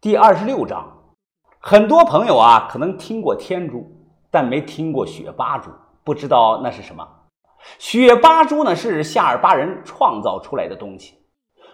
第二十六章，很多朋友啊可能听过天珠，但没听过雪巴珠，不知道那是什么。雪巴珠呢是夏尔巴人创造出来的东西，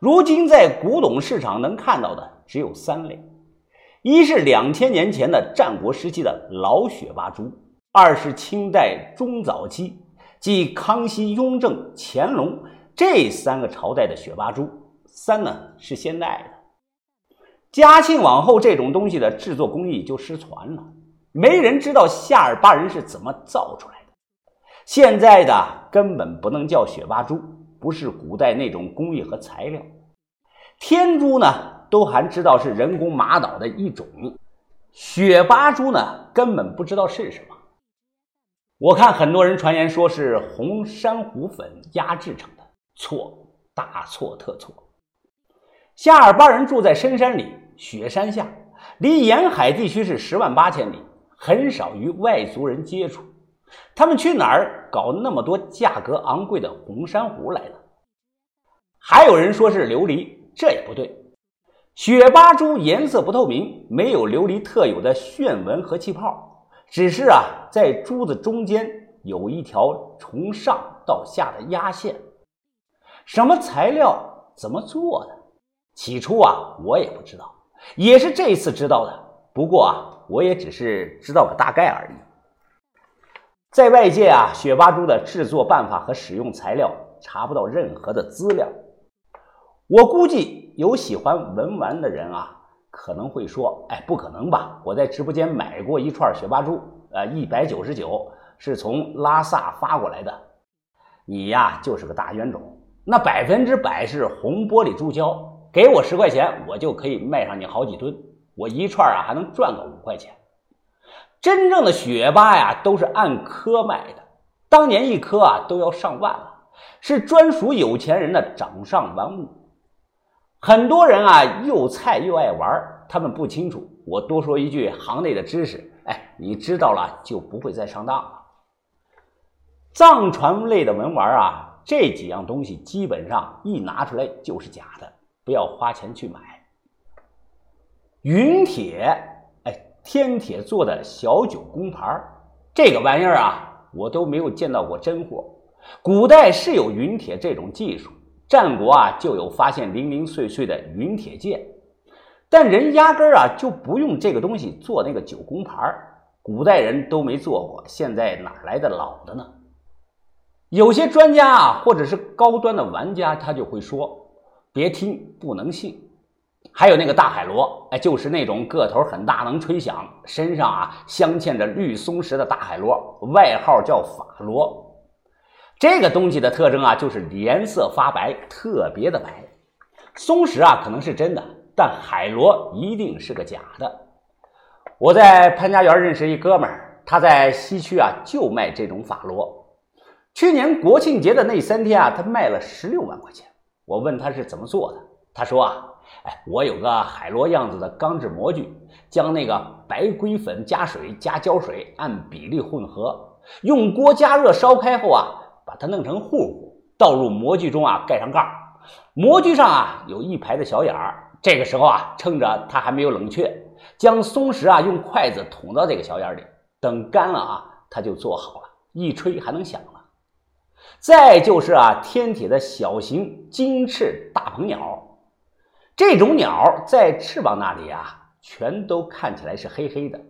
如今在古董市场能看到的只有三类：一是两千年前的战国时期的老雪巴珠；二是清代中早期，即康熙、雍正、乾隆这三个朝代的雪巴珠；三呢是现代的。嘉庆往后，这种东西的制作工艺就失传了，没人知道夏尔巴人是怎么造出来的。现在的根本不能叫雪巴珠，不是古代那种工艺和材料。天珠呢，都还知道是人工玛瑙的一种，雪巴珠呢，根本不知道是什么。我看很多人传言说是红珊瑚粉压制成的，错，大错特错。夏尔巴人住在深山里，雪山下，离沿海地区是十万八千里，很少与外族人接触。他们去哪儿搞那么多价格昂贵的红珊瑚来了？还有人说是琉璃，这也不对。雪巴珠颜色不透明，没有琉璃特有的炫纹和气泡，只是啊，在珠子中间有一条从上到下的压线。什么材料？怎么做的？起初啊，我也不知道，也是这一次知道的。不过啊，我也只是知道个大概而已。在外界啊，雪巴珠的制作办法和使用材料查不到任何的资料。我估计有喜欢文玩的人啊，可能会说：“哎，不可能吧？我在直播间买过一串雪巴珠，呃，一百九十九，是从拉萨发过来的。你呀，就是个大冤种。那百分之百是红玻璃珠胶。”给我十块钱，我就可以卖上你好几吨，我一串啊还能赚个五块钱。真正的雪巴呀，都是按颗卖的，当年一颗啊都要上万了，是专属有钱人的掌上玩物。很多人啊又菜又爱玩，他们不清楚。我多说一句行内的知识，哎，你知道了就不会再上当了。藏传类的文玩啊，这几样东西基本上一拿出来就是假的。不要花钱去买云铁，哎，天铁做的小九宫牌这个玩意儿啊，我都没有见到过真货。古代是有云铁这种技术，战国啊就有发现零零碎碎的云铁剑，但人压根儿啊就不用这个东西做那个九宫牌古代人都没做过，现在哪来的老的呢？有些专家啊，或者是高端的玩家，他就会说。别听，不能信。还有那个大海螺，哎，就是那种个头很大，能吹响，身上啊镶嵌着绿松石的大海螺，外号叫法螺。这个东西的特征啊，就是颜色发白，特别的白。松石啊可能是真的，但海螺一定是个假的。我在潘家园认识一哥们儿，他在西区啊就卖这种法螺。去年国庆节的那三天啊，他卖了十六万块钱。我问他是怎么做的，他说啊，哎，我有个海螺样子的钢制模具，将那个白硅粉加水加胶水按比例混合，用锅加热烧开后啊，把它弄成糊糊，倒入模具中啊，盖上盖。模具上啊有一排的小眼儿，这个时候啊，趁着它还没有冷却，将松石啊用筷子捅到这个小眼里，等干了啊，它就做好了，一吹还能响了。再就是啊，天铁的小型金翅大鹏鸟，这种鸟在翅膀那里啊，全都看起来是黑黑的。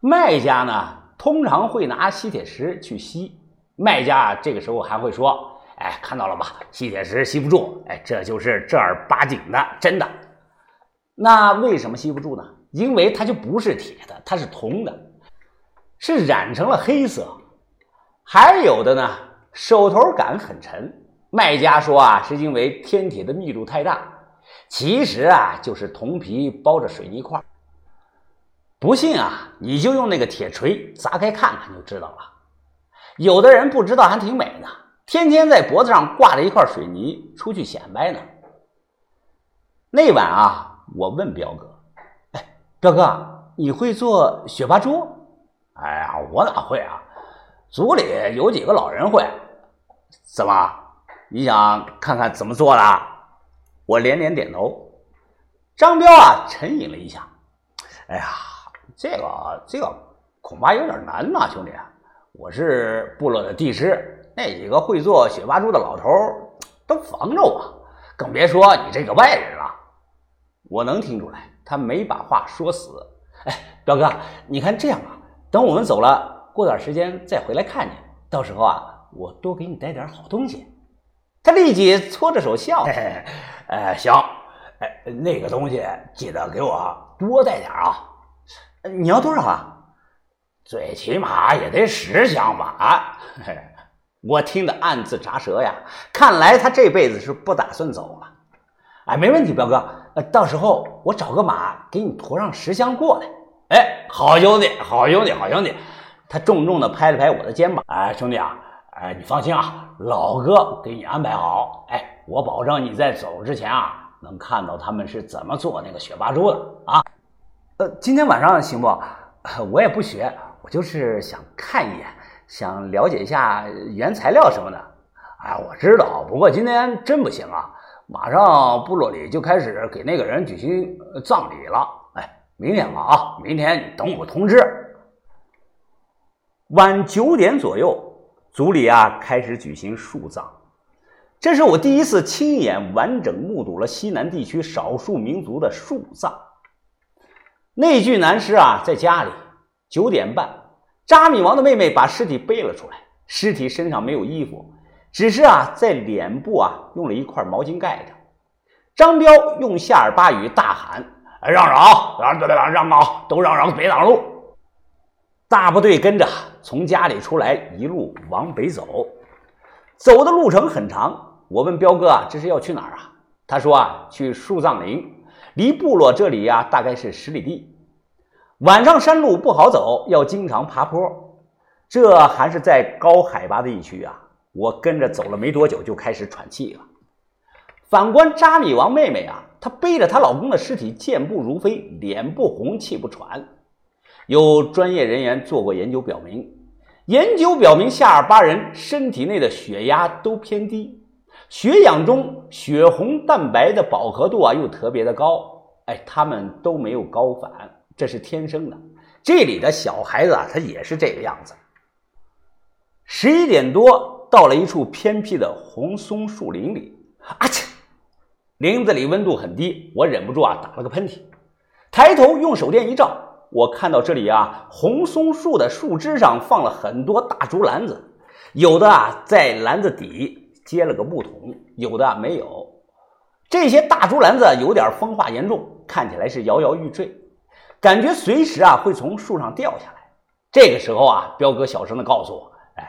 卖家呢，通常会拿吸铁石去吸，卖家这个时候还会说：“哎，看到了吧，吸铁石吸不住，哎，这就是正儿八经的，真的。”那为什么吸不住呢？因为它就不是铁的，它是铜的，是染成了黑色。还有的呢。手头感很沉，卖家说啊，是因为天铁的密度太大，其实啊就是铜皮包着水泥块。不信啊，你就用那个铁锤砸开看看就知道了。有的人不知道还挺美呢，天天在脖子上挂着一块水泥出去显摆呢。那晚啊，我问彪哥：“哎，彪哥，你会做雪巴珠？”“哎呀，我哪会啊，组里有几个老人会。”怎么？你想看看怎么做的？我连连点头。张彪啊，沉吟了一下，哎呀，这个这个恐怕有点难呐，兄弟。我是部落的帝师，那几个会做雪八珠的老头都防着我，更别说你这个外人了。我能听出来，他没把话说死。哎，彪哥，你看这样吧，等我们走了，过段时间再回来看你，到时候啊，我多给你带点好东西。他立即搓着手笑。哎，行，哎，那个东西记得给我多带点啊。你要多少啊？最起码也得十箱吧！啊，我听得暗自咂舌呀。看来他这辈子是不打算走了。哎，没问题，彪哥，呃，到时候我找个马给你驮上十箱过来。哎，好兄弟，好兄弟，好兄弟！他重重的拍了拍我的肩膀。哎，兄弟啊，哎，你放心啊，老哥给你安排好。哎，我保证你在走之前啊，能看到他们是怎么做那个雪八珠的啊。呃，今天晚上行不？我也不学。我就是想看一眼，想了解一下原材料什么的。哎，我知道，不过今天真不行啊！马上部落里就开始给那个人举行葬礼了。哎，明天吧啊，明天你等我通知。晚九点左右，族里啊开始举行树葬。这是我第一次亲眼完整目睹了西南地区少数民族的树葬。那具男尸啊，在家里。九点半，扎米王的妹妹把尸体背了出来。尸体身上没有衣服，只是啊，在脸部啊用了一块毛巾盖着。张彪用夏尔巴语大喊：“让让，让让让啊，都让让，别挡路！”大部队跟着从家里出来，一路往北走。走的路程很长。我问彪哥啊：“这是要去哪儿啊？”他说：“啊，去树葬林，离部落这里呀，大概是十里地。”晚上山路不好走，要经常爬坡，这还是在高海拔的地区啊！我跟着走了没多久，就开始喘气了。反观扎米王妹妹啊，她背着她老公的尸体，健步如飞，脸不红气不喘。有专业人员做过研究，表明，研究表明夏尔巴人身体内的血压都偏低，血氧中血红蛋白的饱和度啊又特别的高，哎，他们都没有高反。这是天生的，这里的小孩子啊，他也是这个样子。十一点多，到了一处偏僻的红松树林里，啊切！林子里温度很低，我忍不住啊，打了个喷嚏。抬头用手电一照，我看到这里啊，红松树的树枝上放了很多大竹篮子，有的啊在篮子底接了个木桶，有的没有。这些大竹篮子有点风化严重，看起来是摇摇欲坠。感觉随时啊会从树上掉下来。这个时候啊，彪哥小声的告诉我：“哎，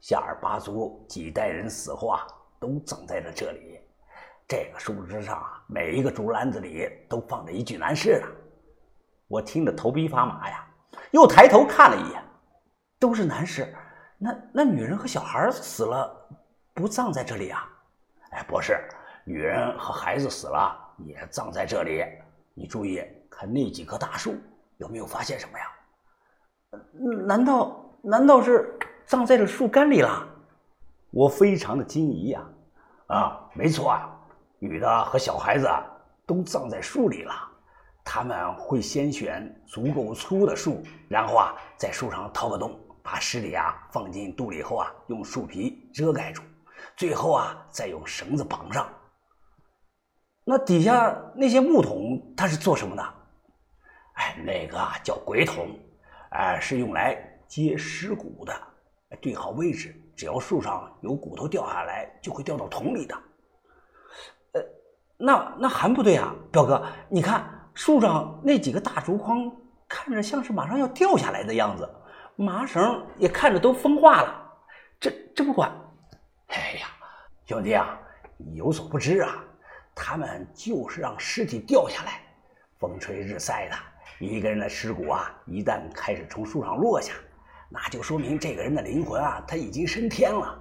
夏尔巴族几代人死后啊，都葬在了这里。这个树枝上啊，每一个竹篮子里都放着一具男尸呢。”我听得头皮发麻呀，又抬头看了一眼，都是男尸。那那女人和小孩死了，不葬在这里啊？哎，不是，女人和孩子死了也葬在这里。你注意。看那几棵大树，有没有发现什么呀？难道难道是葬在了树干里了？我非常的惊疑呀！啊，没错啊，女的和小孩子都葬在树里了。他们会先选足够粗的树，然后啊，在树上掏个洞，把尸体啊放进肚里后啊，用树皮遮盖住，最后啊，再用绳子绑上。那底下那些木桶，它是做什么的？哎，那个叫鬼桶，哎，是用来接尸骨的。对好位置，只要树上有骨头掉下来，就会掉到桶里的。呃，那那还不对啊，彪哥，你看树上那几个大竹筐，看着像是马上要掉下来的样子，麻绳也看着都风化了。这这不管，哎呀，兄弟啊，你有所不知啊，他们就是让尸体掉下来，风吹日晒的。一个人的尸骨啊，一旦开始从树上落下，那就说明这个人的灵魂啊，他已经升天了。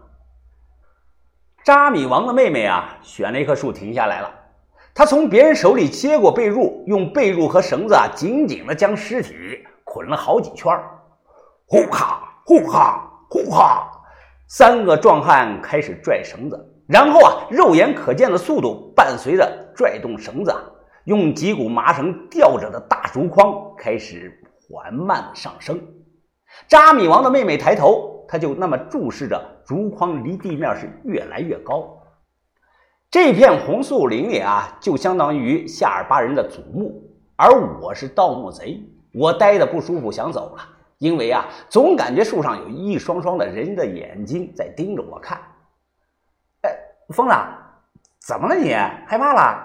扎米王的妹妹啊，选了一棵树停下来了。他从别人手里接过被褥，用被褥和绳子啊，紧紧的将尸体捆了好几圈呼哈呼哈呼哈，三个壮汉开始拽绳子，然后啊，肉眼可见的速度伴随着拽动绳子，用几股麻绳吊着的大竹筐开始缓慢上升。扎米王的妹妹抬头，他就那么注视着竹筐离地面是越来越高。这片红树林里啊，就相当于夏尔巴人的祖墓，而我是盗墓贼，我待的不舒服，想走了。因为啊，总感觉树上有一双双的人的眼睛在盯着我看。哎，疯子，怎么了你？害怕了？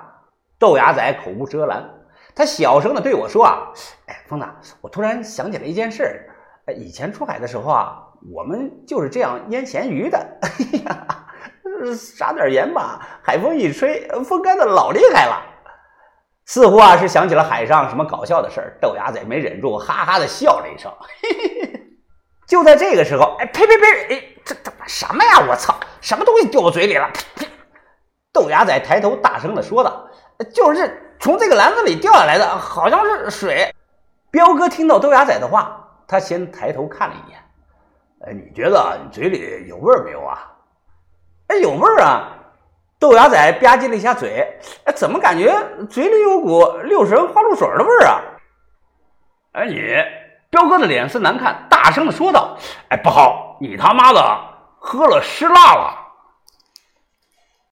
豆芽仔口无遮拦，他小声的对我说：“啊，哎，疯子，我突然想起了一件事。以前出海的时候啊，我们就是这样腌咸鱼的。哎呀，撒点盐吧，海风一吹，风干的老厉害了。似乎啊是想起了海上什么搞笑的事儿。豆芽仔没忍住，哈哈的笑了一声。就在这个时候，哎，呸呸呸！哎，这这什么呀？我操，什么东西掉我嘴里了？呸 呸豆芽仔抬头大声的说道。就是从这个篮子里掉下来的，好像是水。彪哥听到豆芽仔的话，他先抬头看了一眼。哎，你觉得你嘴里有味儿没有啊？哎，有味儿啊！豆芽仔吧唧了一下嘴，哎，怎么感觉嘴里有股六神花露水的味儿啊？哎，你彪哥的脸色难看，大声的说道：“哎，不好，你他妈的喝了湿辣了！”